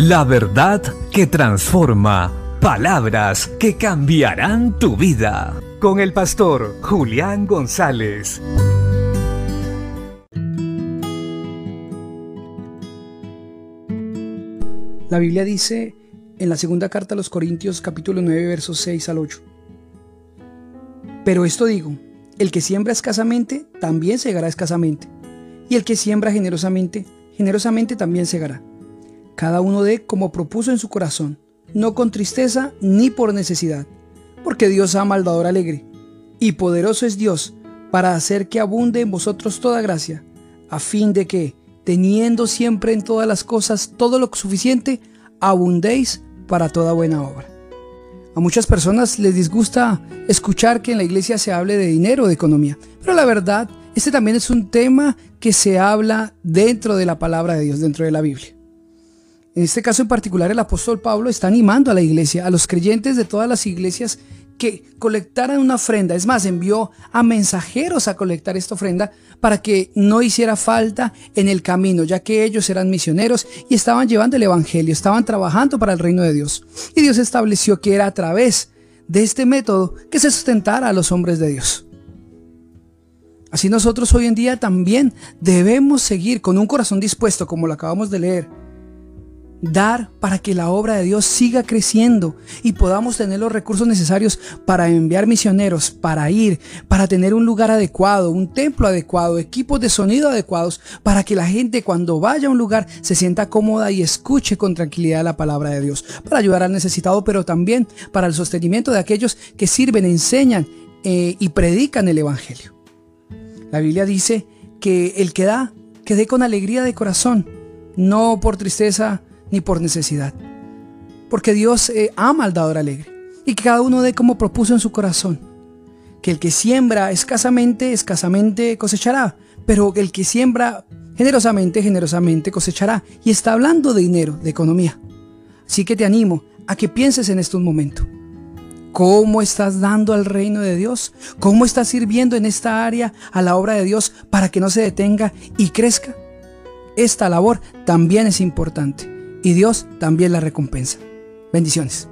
La verdad que transforma. Palabras que cambiarán tu vida. Con el pastor Julián González. La Biblia dice en la segunda carta a los Corintios capítulo 9 versos 6 al 8. Pero esto digo, el que siembra escasamente, también segará escasamente. Y el que siembra generosamente, generosamente también segará. Cada uno dé como propuso en su corazón, no con tristeza ni por necesidad, porque Dios ama al dador alegre. Y poderoso es Dios para hacer que abunde en vosotros toda gracia, a fin de que, teniendo siempre en todas las cosas todo lo suficiente, abundéis para toda buena obra. A muchas personas les disgusta escuchar que en la iglesia se hable de dinero, de economía, pero la verdad, este también es un tema que se habla dentro de la palabra de Dios, dentro de la Biblia. En este caso en particular, el apóstol Pablo está animando a la iglesia, a los creyentes de todas las iglesias que colectaran una ofrenda. Es más, envió a mensajeros a colectar esta ofrenda para que no hiciera falta en el camino, ya que ellos eran misioneros y estaban llevando el Evangelio, estaban trabajando para el reino de Dios. Y Dios estableció que era a través de este método que se sustentara a los hombres de Dios. Así nosotros hoy en día también debemos seguir con un corazón dispuesto, como lo acabamos de leer, dar para que la obra de Dios siga creciendo y podamos tener los recursos necesarios para enviar misioneros, para ir, para tener un lugar adecuado, un templo adecuado, equipos de sonido adecuados, para que la gente cuando vaya a un lugar se sienta cómoda y escuche con tranquilidad la palabra de Dios, para ayudar al necesitado, pero también para el sostenimiento de aquellos que sirven, enseñan eh, y predican el Evangelio. La Biblia dice que el que da, que dé con alegría de corazón, no por tristeza, ni por necesidad. Porque Dios eh, ama al dador alegre y que cada uno dé como propuso en su corazón. Que el que siembra escasamente, escasamente cosechará, pero el que siembra generosamente, generosamente cosechará. Y está hablando de dinero, de economía. Así que te animo a que pienses en estos momentos. ¿Cómo estás dando al reino de Dios? ¿Cómo estás sirviendo en esta área a la obra de Dios para que no se detenga y crezca? Esta labor también es importante y Dios también la recompensa. Bendiciones.